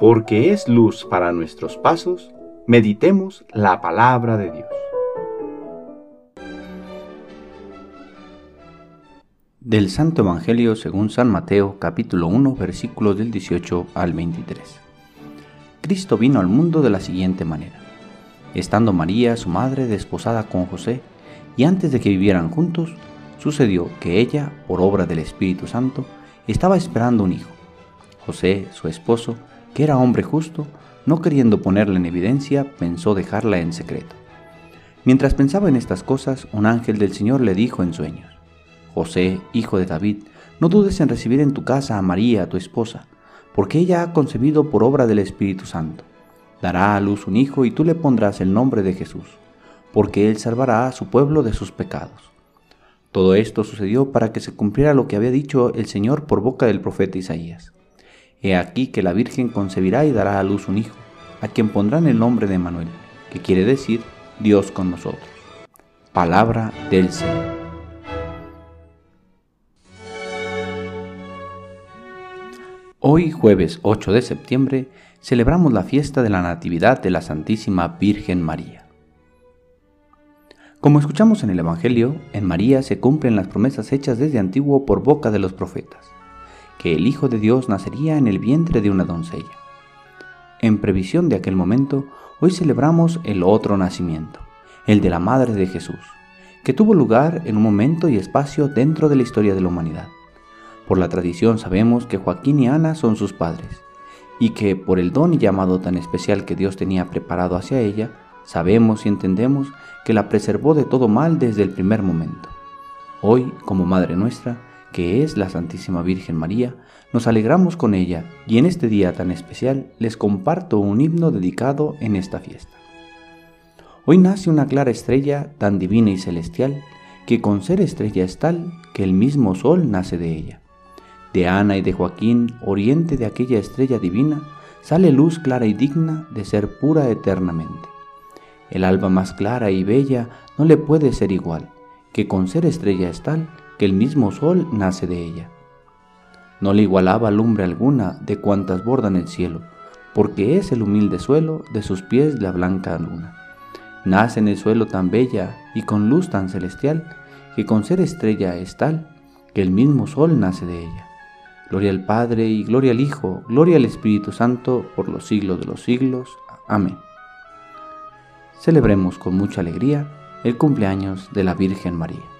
porque es luz para nuestros pasos, meditemos la palabra de Dios. Del Santo Evangelio según San Mateo capítulo 1 versículos del 18 al 23. Cristo vino al mundo de la siguiente manera. Estando María, su madre, desposada con José, y antes de que vivieran juntos, sucedió que ella, por obra del Espíritu Santo, estaba esperando un hijo. José, su esposo, que era hombre justo, no queriendo ponerla en evidencia, pensó dejarla en secreto. Mientras pensaba en estas cosas, un ángel del Señor le dijo en sueños, José, hijo de David, no dudes en recibir en tu casa a María, tu esposa, porque ella ha concebido por obra del Espíritu Santo. Dará a luz un hijo y tú le pondrás el nombre de Jesús, porque él salvará a su pueblo de sus pecados. Todo esto sucedió para que se cumpliera lo que había dicho el Señor por boca del profeta Isaías. He aquí que la Virgen concebirá y dará a luz un hijo, a quien pondrán el nombre de Manuel, que quiere decir Dios con nosotros. Palabra del Señor. Hoy, jueves 8 de septiembre, celebramos la fiesta de la Natividad de la Santísima Virgen María. Como escuchamos en el Evangelio, en María se cumplen las promesas hechas desde antiguo por boca de los profetas que el Hijo de Dios nacería en el vientre de una doncella. En previsión de aquel momento, hoy celebramos el otro nacimiento, el de la Madre de Jesús, que tuvo lugar en un momento y espacio dentro de la historia de la humanidad. Por la tradición sabemos que Joaquín y Ana son sus padres, y que por el don y llamado tan especial que Dios tenía preparado hacia ella, sabemos y entendemos que la preservó de todo mal desde el primer momento. Hoy, como Madre nuestra, que es la Santísima Virgen María, nos alegramos con ella y en este día tan especial les comparto un himno dedicado en esta fiesta. Hoy nace una clara estrella tan divina y celestial que con ser estrella es tal que el mismo sol nace de ella. De Ana y de Joaquín, oriente de aquella estrella divina, sale luz clara y digna de ser pura eternamente. El alba más clara y bella no le puede ser igual, que con ser estrella es tal que el mismo sol nace de ella. No le igualaba lumbre alguna de cuantas bordan el cielo, porque es el humilde suelo de sus pies la blanca luna. Nace en el suelo tan bella y con luz tan celestial, que con ser estrella es tal, que el mismo sol nace de ella. Gloria al Padre y gloria al Hijo, gloria al Espíritu Santo, por los siglos de los siglos. Amén. Celebremos con mucha alegría el cumpleaños de la Virgen María.